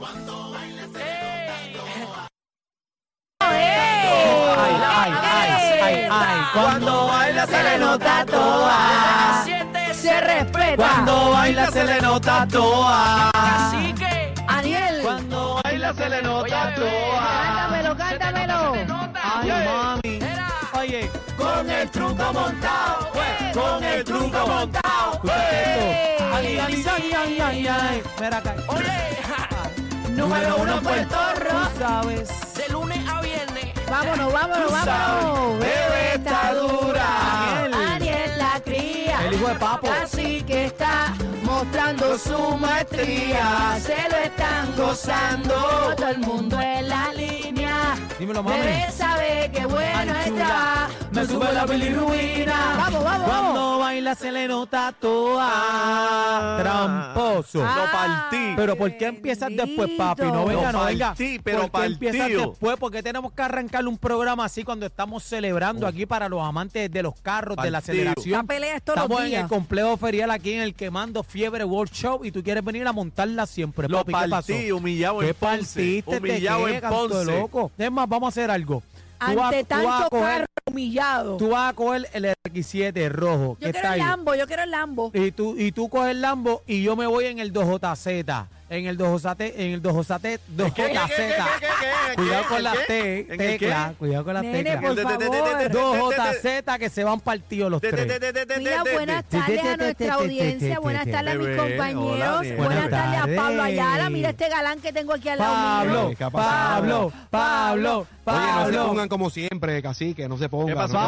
Ay, ay, ay, ay, ay. Cuando baila se le nota toa. Se respeta. Cuando baila se le nota toa. Así que, Aniel, Cuando baila se le nota toa. cántamelo, cántamelo. Ay, mami. Oye, con el truco montado. Con el truco montado. Esto. Ay, ay, ay, ay, ay, ay. Mira acá. oye, Número uno Puerto Tú Rico. sabes. de lunes a viernes, Vámonos, vámonos, vámonos. bebé está dura. Aniel. Aniel la cría. El hijo de papo. Su maestría. Se lo están gozando. Todo el mundo en la línea. Dímelo, mami. Bebé sabe que bueno Ay, está. me sube la bilirruina. Vamos, vamos, Cuando vamos. baila se le nota toa. Tramposo. Ah, Lo partí. Pero ¿por qué empiezas después, papi? No venga, no venga. partí, pero ¿Por qué empiezas después? Porque tenemos que arrancar un programa así cuando estamos celebrando aquí para los amantes de los carros, de la aceleración. La pelea es todos Estamos los en el complejo ferial aquí en el Quemando Fiebre World Show y tú quieres venir a montarla siempre, Lo papi. ¿Qué pasó? partí, humillado ¿Qué en Ponce. partiste? ¿De Humillado qué, en canto de Ponce. loco? Es más, vamos a hacer algo. Tú vas- Ante tú vas a tanto coger- carro humillado. Tú vas a coger el X7 rojo que Yo está quiero el ahí. Lambo, yo quiero el Lambo. Y tú, y tú coges el Lambo y yo me voy en el 2JZ. En el 2JZ, en el 2JZ, 2JZ. Cuidado con las T, ¿En el teclas. qué? Cuidado con las Nene, teclas. por De- de- de- de- favor. de- de- 2JZ que se van partidos los tres. Mira, buenas de- tardes de- a nuestra audiencia, buenas de- tardes a mis compañeros, buenas tardes a Pablo. Ayala, mira este galán que tengo aquí al lado Pablo. ¿Qué? Pablo, Pablo, Oye, no se Pablo. pongan como siempre, cacique, no se pongan. ¿Qué pasó? no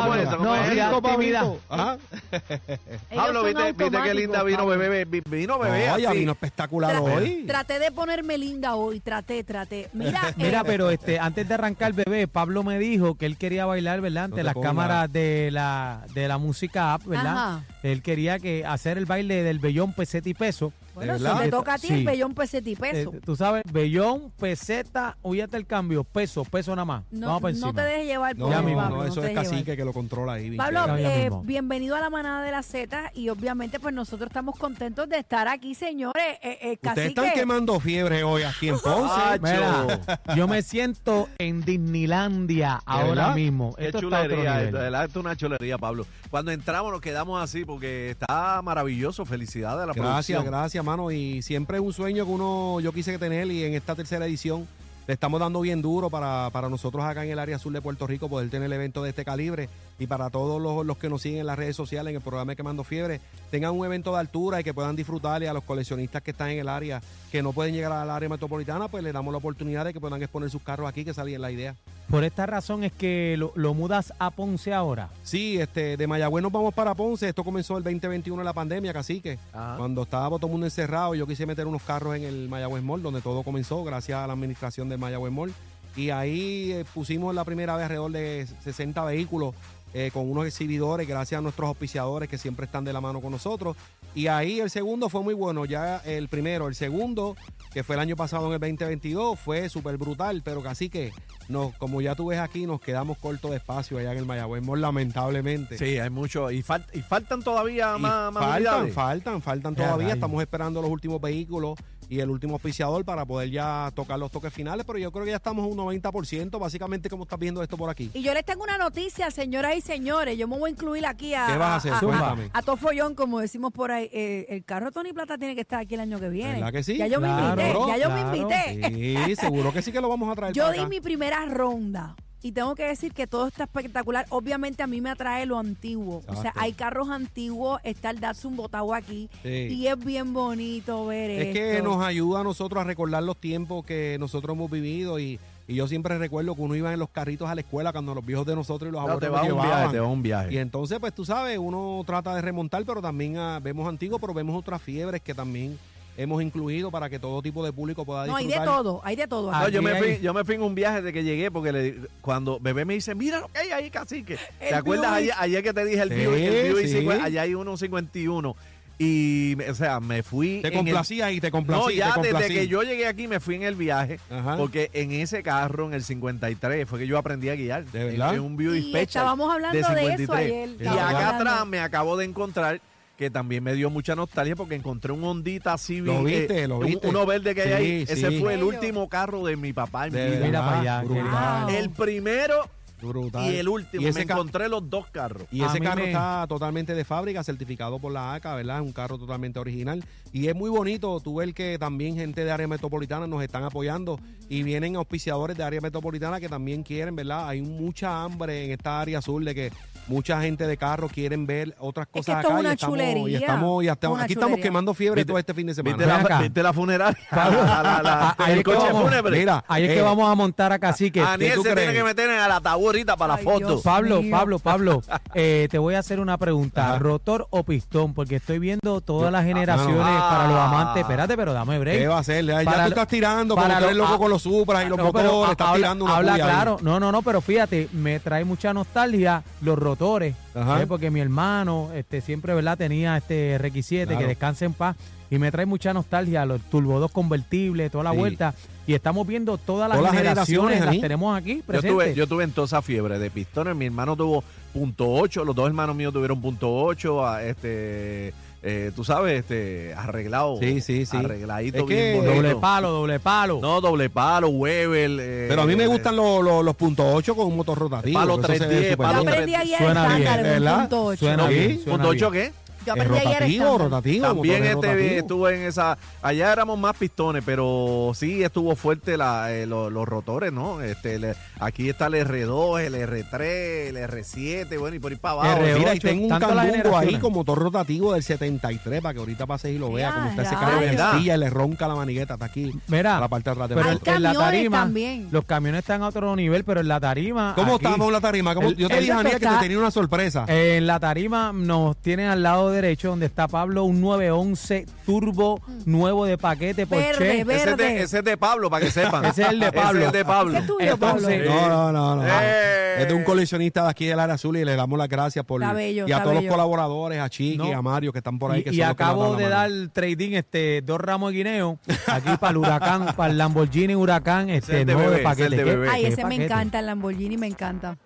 Pablo, viste, viste qué linda vino Pablo. bebé, vi- vino bebé. Oye, vino espectacular hoy. Traté de ponerme linda hoy, traté, traté. Mira, Mira, eh, pero este, antes de arrancar, bebé, Pablo me dijo que él quería bailar, ¿verdad? Ante te las cámaras de la, de la música app, ¿verdad? Ajá. Él quería que hacer el baile del bellón, peseta y peso. Bueno, ¿de si te toca a ti Sí. el bellón peseta y Eh, peso. tú sabes, bellón, peseta, huyate el cambio, peso, peso nada más. No, Vamos para encima. no te dejes llevar No, por Ya no, mismo. Pablo, no, no eso te es dejes llevar. cacique que lo controla ahí. Pablo, Ya, ya eh, mismo. bienvenido a la manada de la Z y obviamente pues nosotros estamos contentos de estar aquí, señores. Eh, eh, Ustedes están cacique, quemando fiebre hoy aquí en Ponce. Ah, Mira, yo me siento en Disneylandia ahora verdad? mismo. Qué Esto está a otro chulería, esto, es una chulería, Pablo. Cuando entramos nos quedamos así porque está maravilloso. Felicidades a la Gracias, producción. gracias, mano. Y siempre es un sueño que uno yo quise tener y en esta tercera edición le estamos dando bien duro para, para nosotros acá en el área sur de Puerto Rico poder tener el evento de este calibre y para todos los, los que nos siguen en las redes sociales en el programa de Quemando Fiebre tengan un evento de altura y que puedan disfrutarle a los coleccionistas que están en el área que no pueden llegar al área metropolitana pues le damos la oportunidad de que puedan exponer sus carros aquí que salía la idea. Por esta razón es que lo, lo mudas a Ponce ahora. Sí, este, de Mayagüez nos vamos para Ponce. Esto comenzó el 2021 en la pandemia, cacique. Ajá. Cuando estaba todo el mundo encerrado, yo quise meter unos carros en el Mayagüez Mall, donde todo comenzó, gracias a la administración del Mayagüez Mall. Y ahí eh, pusimos la primera vez alrededor de 60 vehículos eh, con unos exhibidores, gracias a nuestros auspiciadores que siempre están de la mano con nosotros. Y ahí el segundo fue muy bueno, ya el primero, el segundo, que fue el año pasado en el 2022, fue súper brutal, pero casi que, nos, como ya tú ves aquí, nos quedamos cortos de espacio allá en el Mayagüez lamentablemente. Sí, hay mucho. Y, fal- y faltan todavía Y más, más faltan, faltan, faltan todavía. Estamos esperando los últimos vehículos y el último auspiciador para poder ya tocar los toques finales, pero yo creo que ya estamos un 90%, básicamente como estás viendo esto por aquí. Y yo les tengo una noticia, señoras y señores. Yo me voy a incluir aquí a. ¿Qué vas a hacer? A, Cuéntame. a Tofollón, como decimos por ahí. Eh, el carro Tony Plata tiene que estar aquí el año que viene. ¿Verdad que sí? Ya yo me invité, ya yo me invité. Sí, seguro que sí que lo vamos a traer Yo para di acá. mi primera ronda. Y tengo que decir que todo está espectacular. Obviamente a mí me atrae lo antiguo. O sea, hay carros antiguos, está el Datsun Botagua aquí. Sí. Y es bien bonito ver Es esto. que nos ayuda a nosotros a recordar los tiempos que nosotros hemos vivido y, y yo siempre recuerdo que uno iba en los carritos a la escuela cuando los viejos de nosotros y los No, abuelos te nos vas a un llevaban. viaje, te vas a un Y viaje. entonces, pues tú sabes, uno trata de remontar, pero también ah, vemos antiguos, pero vemos otras fiebres que también hemos incluido para que todo tipo de público pueda No, hay disfrutar. de todo, hay de todo. Ah, No, yo me, fui, yo me fui en un viaje de que llegué porque le, cuando bebé me dice, mira lo que hay ahí, cacique. ¿Te acuerdas ayer, ayer que te dije el Sí, Buick? El Buick sí. 50, allá hay uno 51. Y, o sea, me fui. Te en el- complacía y te complacía. No, ya te desde que yo llegué aquí me fui en el viaje. Ajá. Porque en ese carro, en el 53, fue que yo aprendí a guiar. ¿De verdad? En, un Buick Y estábamos hablando de eso ayer. Y acá hablando. atrás me acabo de encontrar que también me dio mucha nostalgia porque encontré un Hondita Civic. Lo eh, viste, lo un- viste. Uno verde que hay Sí, ahí. Ese fue el último carro de mi papá en De vida. Mira para allá, El primero brutal. y el último. Y ese me encontré los dos carros. Y ese carro me- está totalmente de fábrica, certificado por la ACA, ¿verdad? Es un carro totalmente original. Y es muy bonito tú ver que también gente de área metropolitana nos están apoyando y vienen auspiciadores de área metropolitana que también quieren, ¿verdad? Hay mucha hambre en esta área azul de que mucha gente de carro quieren ver otras que cosas es acá. una y estamos, y estamos, y hasta- Una aquí estamos quemando fiebre ¿Viste- todo este fin de semana. ¿Viste la, viste la funeraria? La- la- el coche vamos- fúnebre. Mira, Ahí es eh, que vamos a montar a Cacique. Aniel se crees? tiene que meter en el ataúd ahorita para la Ay, foto. Dios. Pablo, mío. Pablo, Pablo, eh, te voy a hacer una pregunta. Ajá. ¿Rotor o pistón? Porque estoy viendo todas las generaciones Ah. para los amantes. Espérate, pero dame break. ¿Qué va a hacer? Ya Para tú estás tirando, para como eres loco ah, con los Supras y los No, pero motores, estás habla, tirando una habla ahí. claro. No, no, no, pero fíjate, me trae mucha nostalgia los rotores. Ajá. ¿eh? Porque mi hermano este, siempre ¿verdad? tenía este requisite, Claro. que descanse en paz. Y me trae mucha nostalgia los Turbo 2 convertibles, toda la Sí. vuelta. Y estamos viendo todas las Todas las generaciones, generaciones las tenemos aquí Yo presentes. tuve, yo tuve en toda esa fiebre de pistones. Mi hermano tuvo punto .8, los dos hermanos míos tuvieron punto .8, a- este, eh, tú sabes, este, arreglado. Sí, sí, sí. Arregladito Es que- bien bonito. doble palo, doble palo. No, doble palo, Weber. eh, Pero a mí me gustan los, los, los puntos 8 con un motor rotativo. Palo eso se ve 310, súper Yo palo bien. aprendí ayer Suena bien, ¿verdad? un punto ocho. Suena ¿No? bien, ¿Punto bien. 8 qué? Yo aprendí ayer rotativo, estándar. rotativo. También este rotativos. estuve en esa. Allá éramos más pistones, pero sí estuvo fuerte la, eh, lo- los rotores, ¿no? Este, el- aquí está el R2, el R3, el R7, bueno, y por ahí para abajo. R8, Mira, y tengo un candungo ahí con motor rotativo del 73 para que ahorita pases y lo veas como está ese carro de silla y le ronca la manigueta. Está aquí, Mira, a la parte de atrás. de pero nosotros. en la tarima, también. los camiones están a otro nivel, pero en la tarima. ¿Cómo aquí, estamos en la tarima? ¿Cómo- el- Yo te el- dije, Aniel, que te tenía una sorpresa. En la tarima nos tienen al lado derecho donde está Pablo un 911 turbo nuevo de paquete Verde, Porsche. verde. Ese es, de, ese es de Pablo, para que sepan. Ese es el de Pablo. Ese es el de Pablo. Ese es tuyo, Entonces, Pablo. No, no, no. no. Eh. Es de un coleccionista de aquí del área azul y le damos las gracias por. Está bello, y a está todos bello. los colaboradores, a Chiqui, No. a Mario que están por ahí. Y, que y son los que nos acabo dan de dar trading este dos ramos de guineo aquí para el huracán, para el Lamborghini Huracán, Ese este es de nuevo de bebé, ese es paquete. de ¿Qué- bebé. Ay, qué ese me paquete? encanta, el Lamborghini me encanta.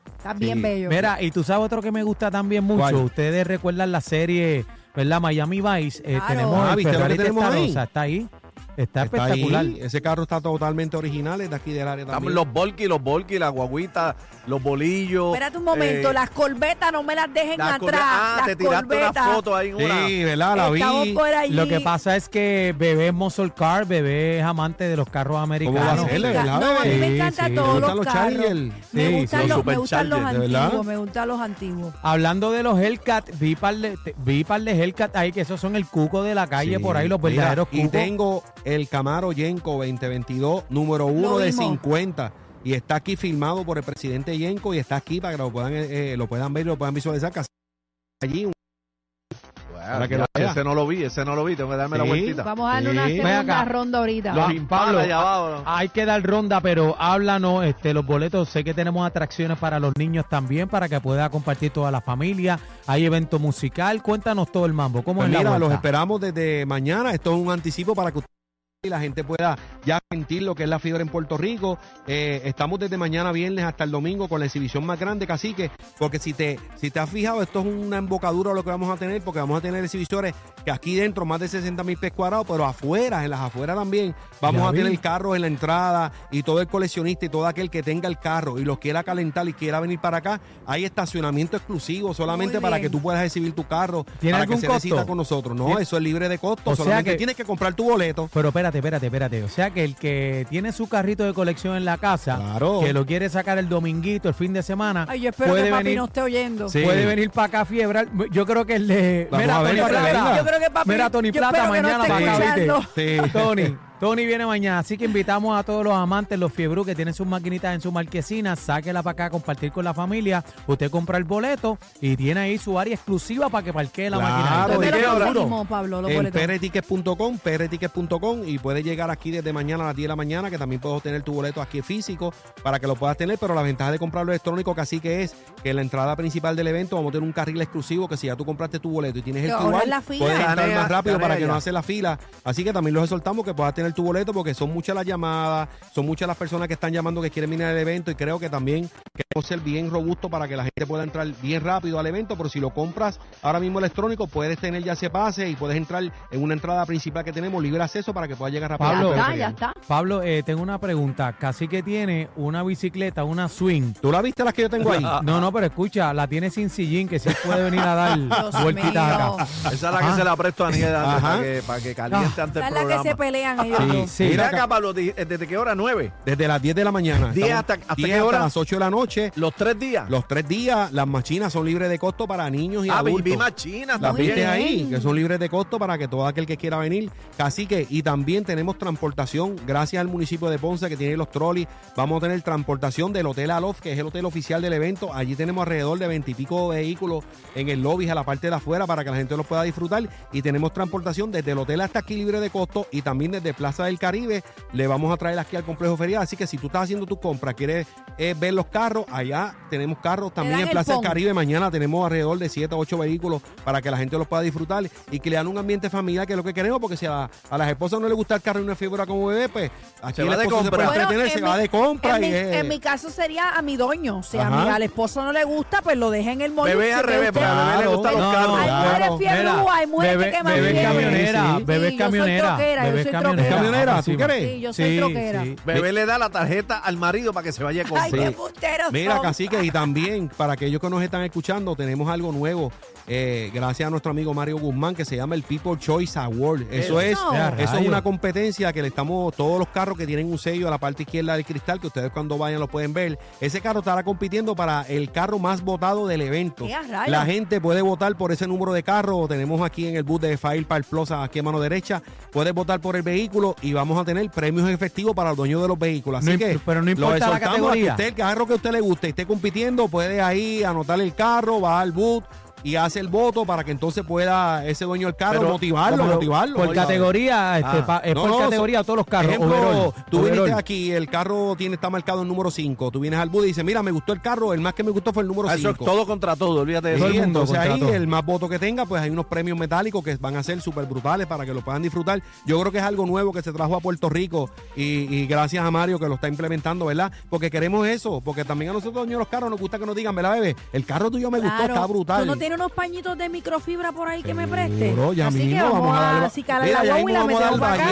Sí. bello. Mira, y tú sabes otro que me gusta también mucho. ¿Cuál? Ustedes recuerdan la serie, ¿verdad? Miami Vice. Eh, Claro. tenemos Ah, el ¿viste lo Ferrari tenemos ahí? Testarossa, está ahí. Está, Está espectacular. ahí. Ese carro está totalmente original, es de aquí del área también. los volky, los volky, las guaguitas, los bolillos. Espérate un momento, eh, las corbetas no me las dejen las atrás. Ah, las te tiraste una corbetas. foto ahí en una. Sí, ¿verdad? La Estamos vi. por allí. Lo que pasa es que bebé es muscle car, bebé es amante de los carros ¿Cómo va a americanos. ser? Me ¿verdad, no, a mí me encantan Sí, todos ¿Te los gustan los carros. Charger? Me Sí, gustan, sí, los, los me gustan los ¿de verdad? antiguos, me gustan los antiguos. Hablando de los Hellcat, vi par de, vi par de Hellcat ahí que esos son el cuco de la calle Sí. por ahí, los Mira, verdaderos Y cucos. tengo el Camaro Yenko 2022, número uno de vimos. 50. Y está aquí filmado por el presidente Yenko y está aquí para que lo puedan, eh, eh, lo puedan ver y lo puedan visualizar. casi Allí, Bueno, Para que ya, lo vea. ese no lo vi, ese no lo vi, tengo que darme la vueltita. Vamos a darle una Sí. Segunda ronda ahorita. Los Pablo, allá abajo. ¿no? Hay que dar ronda, pero háblanos, este, los boletos. Sé que tenemos atracciones para los niños también, para que pueda compartir toda la familia. Hay evento musical. Cuéntanos todo el mambo. ¿Cómo Pues es la mira, vuelta? los esperamos desde mañana. Esto es un anticipo para que usted y la gente pueda ya sentir lo que es la fiebre en Puerto Rico. Eh, estamos desde mañana viernes hasta el domingo con la exhibición más grande, cacique, porque si te, si te has fijado, esto es una embocadura lo que vamos a tener, porque vamos a tener exhibiciones que aquí dentro más de 60 mil pies cuadrados, pero afuera, en las afueras también, vamos Ya a vi. tener carros en la entrada y todo el coleccionista y todo aquel que tenga el carro y lo quiera calentar y quiera venir para acá, hay estacionamiento exclusivo solamente para que tú puedas exhibir tu carro, ¿Tiene para que se costo? con nosotros. No, ¿Tiene- eso es libre de costo, O sea solamente que- tienes que comprar tu boleto. Pero espérate, espérate, espérate. O sea que el que tiene su carrito de colección en la casa, Claro. que lo quiere sacar el dominguito, el fin de semana, Ay, yo espero puede que papi venir, no esté oyendo. Sí. puede venir para acá a fiebrar. Yo creo que el de. Vamos mira, a ver, Tony Plata. Yo creo que papi- Mira, Tony yo Plata espero que no mañana esté para acá, escuchando. ¿viste? Sí. Tony. Tony viene mañana, así que invitamos a todos los amantes, los fiebru que tienen sus maquinitas en su marquesina, sáquela para acá a compartir con la familia. Usted compra el boleto y tiene ahí su área exclusiva para que parquee la Claro, máquina. ¿Dónde ¿y lo qué hora? Pablo, los En boletos? y puedes llegar aquí desde mañana a las 10 de la mañana, que también puedes tener tu boleto aquí físico para que lo puedas tener, pero la ventaja de comprarlo electrónico casi que es que en la entrada principal del evento vamos a tener un carril exclusivo que si ya tú compraste tu boleto y tienes el Te tu ahorras igual, la fila. puedes entrar más rápido para que no ya. hace la fila. Así que también los exhortamos que puedas tener tu boleto porque son muchas las llamadas, son muchas las personas que están llamando que quieren venir al evento y creo que también ser bien robusto para que la gente pueda entrar bien rápido al evento, pero si lo compras ahora mismo electrónico, puedes tener ya ese pase y puedes entrar en una entrada principal que tenemos libre acceso para que puedas llegar rápido. Pablo. Ya está, ya está. Pablo, eh, tengo una pregunta. Casi que tiene una bicicleta, una swing. ¿Tú la viste las que yo tengo ahí? No, no, pero escucha, la tiene sin sillín, que sí puede venir a dar vueltitas acá. Esa es la que Ajá. se la presto a antes, Ajá. para que, para que caliente ante Esa el es la que se programa. pelean ellos Sí, dos. Sí. Mira acá, Pablo, ¿desde qué hora? ¿Nueve? Desde las 10 de la mañana. 10 Estamos- hasta- ¿hasta 10 qué hora? las 8 de la noche. ¿Los tres días? Los tres días, las machinas son libres de costo para niños y ah, adultos. vi más chinas Las también. viste ahí, que son libres de costo para que todo aquel que quiera venir. Cacique, y también tenemos transportación, gracias al municipio de Ponce que tiene los trolis. Vamos a tener transportación del Hotel Alof, que es el hotel oficial del evento. Allí tenemos alrededor de veintipico vehículos en el lobby, a la parte de afuera, para que la gente los pueda disfrutar. Y tenemos transportación desde el hotel hasta aquí libre de costo y también desde Plaza del Caribe. Le vamos a traer aquí al complejo ferial. Así que si tú estás haciendo tu compra, quieres eh, ver los carros, allá tenemos carros también en Plaza del. Caribe. Mañana tenemos alrededor de 7 o 8 vehículos para que la gente los pueda disfrutar y que le dan un ambiente familiar, que es lo que queremos, porque si a, a las esposas no les gusta el carro y una figura como bebé, pues aquí Se el va de esposo se puede compra. entretener, se en va mi- de compra. En y mi, es- en mi caso sería a mi doño. Si a Ajá. mi, al esposo no le gusta, pues lo deja en el molde. Bebé al revés, porque a bebé le gustan los carros. Hay mujeres fiebrúas, Mira, hay mujeres bebé- que queman bebé camionera, Sí, bebé sí, yo soy camionera, troquera, yo bebé soy camionera. ¿Tú crees? Sí, yo soy troquera. Bebé le da la tarjeta al marido para que se vaya con Ay, Sí. qué Mira, cacique, y también para aquellos que nos están escuchando, tenemos algo nuevo. eh, gracias a nuestro amigo Mario Guzmán, que se llama el People Choice Award. Eso, Eso. es, Ya, eso es rayos. una competencia que le estamos, todos los carros que tienen un sello a la parte izquierda del cristal, que ustedes cuando vayan lo pueden ver. Ese carro estará compitiendo para el carro más votado del evento. La gente puede votar por ese número de carro. Tenemos aquí en el bus de File Park Plaza, aquí a mano derecha. Puedes votar por el vehículo y vamos a tener premios efectivos para los dueños de los vehículos. Así No imp- que pero no lo importa la exhortamos a que categoría. usted, el carro que a usted le guste y esté compitiendo, puede ahí anotar el carro, va al boot y hace el voto para que entonces pueda ese dueño del carro Pero, motivarlo, Pero motivarlo. Por Oiga. categoría, este, Ah. pa- es No, por no, categoría todos los carros. Ejemplo, overall, tú viniste overall. aquí, el carro tiene está marcado el número 5. Tú vienes al bus y dices, mira, me gustó el carro, el más que me gustó fue el número Ah, Eso es 5. todo contra todo, olvídate de Sí, eso. entonces contra ahí todo. el más voto que tenga, pues hay unos premios metálicos que van a ser súper brutales para que lo puedan disfrutar. Yo creo que es algo nuevo que se trajo a Puerto Rico y, y gracias a Mario que lo está implementando, ¿verdad? Porque queremos eso, porque también a nosotros, dueños de los carros, nos gusta que nos digan, ¿verdad, bebé? El carro tuyo me gustó, está brutal. ¿Tú no unos pañitos de microfibra por ahí que me preste? Seguro, ya Así que vamos, a a acicalar la guagua y la metemos para acá.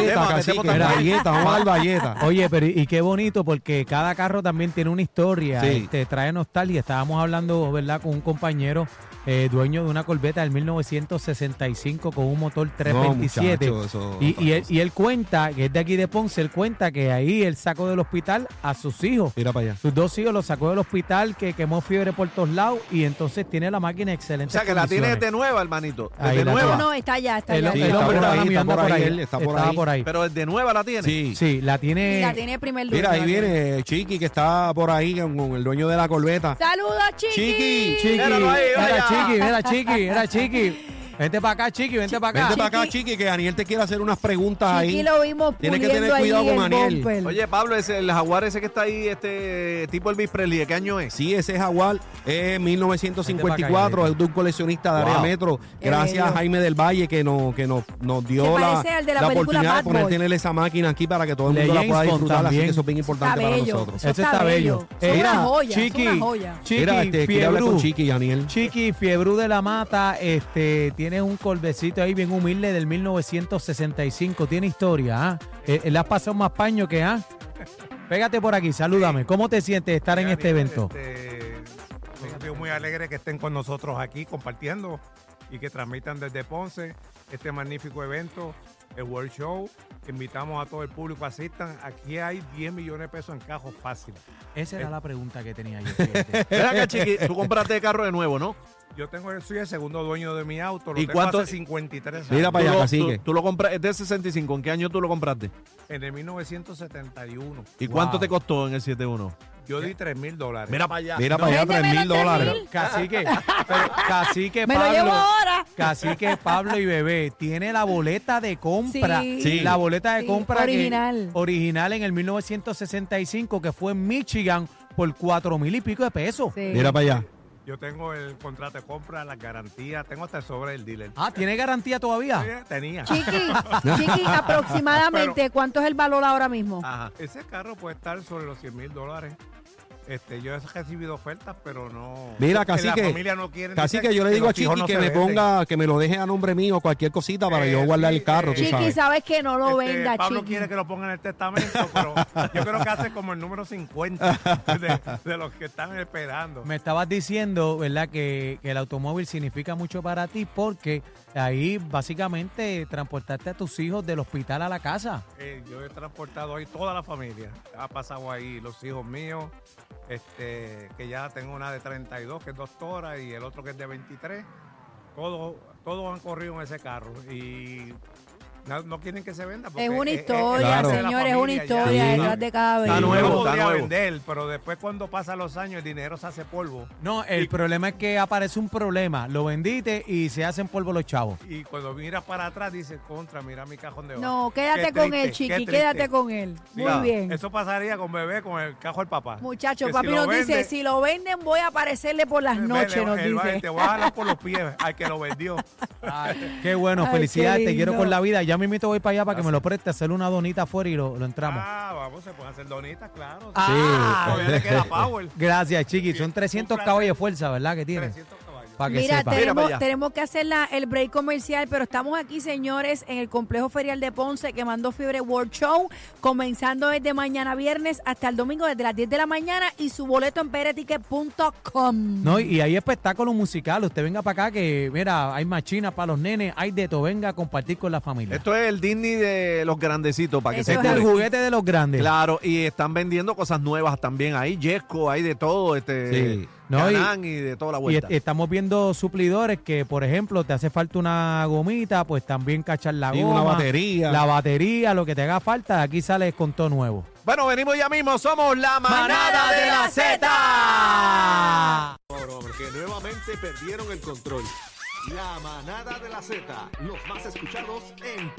valleta, vamos a dar. Oye, pero y qué bonito porque cada carro también tiene una historia, Sí. este, trae nostalgia. Estábamos hablando, ¿verdad?, con un compañero eh, dueño de una Corvette del 1965 con un motor 327. No, muchacho, eso y, él, cosa. y él cuenta, que es de aquí de Ponce, él cuenta que ahí él sacó del hospital a sus hijos. Mira para allá. Sus dos hijos los sacó del hospital, que quemó fiebre por todos lados y entonces tiene la máquina O excelente. sea, que la tienes de nueva, hermanito. La nueva. No, no, está allá, está allá. Sí, el está hombre por ahí, está por por ahí, ahí. él está por Estaba ahí. por ahí. Pero desde nueva la tienes. Sí. Sí, la Y tiene. la tiene el primer dueño. Mira, ahí tiene. viene Chiqui que está por ahí con, el dueño de la corbeta. ¡Saludos, Chiqui! Chiqui, Chiqui, Míralo ahí, vaya. Chiqui, era Chiqui, era Chiqui. Vente para acá, Chiqui, vente para acá. Vente para acá, Chiqui, que Daniel te quiere hacer unas preguntas Chiqui ahí. lo vimos Tienes que puliendo tener cuidado ahí con el Aniel. bumper. Oye, Pablo, ese, el jaguar ese que está ahí, este tipo Elvis Presley, ¿de qué año es? Sí, ese Jaguar es 1954, Vente pa' acá, es de un coleccionista de área Wow. metro. Gracias a bello. Jaime del Valle que nos, que nos, nos dio Se la, parece al de la la película oportunidad de Bad poder Boy. tener esa máquina aquí para que todo el mundo la James pueda Bond disfrutar. Así también. que eso es bien importante Está para bello. nosotros. Eso Eso está está bello. bello. Mira, una joya, son Chiqui, una joya. Chiqui, Mira, este, quiere hablar con Fiebru. Chiqui, Daniel. Chiqui, Fiebru de la Mata, este, tiene un colbecito ahí bien humilde del 1965. Tiene historia, ¿ah? Eh, eh, le has pasado más paño que, ¿ah? Pégate por aquí, salúdame. ¿Cómo te sientes de estar en este evento? Este, me siento muy alegre que estén con nosotros aquí compartiendo y que transmitan desde Ponce este magnífico evento, el World Show. Invitamos a todo el público a asistan. Aquí hay 10 millones de pesos en cajos fácil. Esa era la pregunta que tenía yo. Ven acá, chiqui, tú compraste carro de nuevo, ¿no? Yo tengo soy el segundo dueño de mi auto. Lo ¿Y tengo cuánto- hace 53 años. Mira para Tú allá, lo- cacique. Tú, tú lo compraste, es de 65. ¿En qué año tú lo compraste? En el 1971. ¿Y Wow. cuánto te costó en el 71? Yo di 3 mil dólares. para allá. Mira para allá, 3 mil tres dólares. Cacique, pero cacique Me lo llevo Pablo. ahora. Cacique Pablo y Bebé tiene la boleta de compra. Sí. Sí. La boleta de Sí, compra que- original. original en el 1965 que fue en Michigan por cuatro mil y pico de pesos. Sí. Mira para allá. Yo tengo el contrato de compra, las garantías, tengo hasta el sobre del dealer. Ah, ¿tiene garantía todavía? Sí, Tenía. Chiqui, Chiqui, aproximadamente, ¿cuánto es el valor ahora mismo? Ajá. Ese carro puede estar sobre los 100 mil dólares. Este, yo he recibido ofertas, pero no. Mira, en cacique, La familia no quiere. Casi que yo le digo a Chiqui que me ponga, que me lo deje a nombre mío, cualquier cosita para Eh, yo guardar sí, el carro, eh, tú Chiqui, sabes. sabes que no lo Este, venda, Pablo Chiqui. quiere que lo ponga en el testamento, pero yo creo que hace como el número 50 de, de los que están esperando. Me estabas diciendo, ¿verdad?, que, que el automóvil significa mucho para ti porque ahí básicamente transportaste a tus hijos del hospital a la casa. Eh, yo he transportado ahí toda la familia. Ha pasado ahí los hijos míos, este, que ya tengo una de 32 que es doctora y el otro que es de 23. Todos, todos han corrido en ese carro y no, no quieren que se venda. porque Es una es- es- historia, Claro. de la señores, es una historia Sí. detrás de cada Está Yo vehículo. nuevo, está nuevo. vender, pero después cuando pasan los años el dinero se hace polvo. No, el problema es que aparece un problema. Lo vendiste y se hacen polvo los chavos. Y cuando miras para atrás dices, contra, mira mi cajón de No, Qué quédate con él, Chiqui, quédate con él. Sí, Muy bien. Eso pasaría con bebé, con el cajo del papá. Muchachos, Que papi si nos dice, si lo venden voy a aparecerle por las noches, le- nos él va- dice. Te voy a jalar por los pies al que lo vendió. Qué bueno, Ay, felicidades, te quiero con la vida. Ya mismito voy para allá para que me lo preste, hacerle una donita afuera y lo, lo entramos. Ah, vamos, se pueden hacer donitas, claro. Ah. Todavía le queda power. Gracias, Chiqui. Son Un 300 placer. caballos de fuerza, ¿verdad? Que tiene. 300 caballos. Para que Mira, sepa. Mira tenemos, para allá. tenemos que hacer la- el break comercial, pero estamos aquí, señores, en el complejo ferial de Ponce, quemando fiebre World Show, comenzando desde mañana viernes hasta el domingo, desde las 10 de la mañana, y su boleto en pereticket.com. No, y hay espectáculo musical. Usted venga para acá que, mira, hay machinas para los nenes, hay de todo. Venga a compartir con la familia. Esto es el Disney de los grandecitos, para que Eso se este es el juguete de los grandes. Claro, y están vendiendo cosas nuevas también ahí, Yesco, hay de todo, este, Sí. No, y- de toda la Y vuelta. est- estamos viendo suplidores que, por ejemplo, te hace falta una gomita, pues también cachar la Y goma. una batería. La batería, lo que te haga falta, aquí sales con todo nuevo. Bueno, venimos ya mismo, somos la manada de la Z. Porque nuevamente perdieron el control. La manada de la Z, los más escuchados en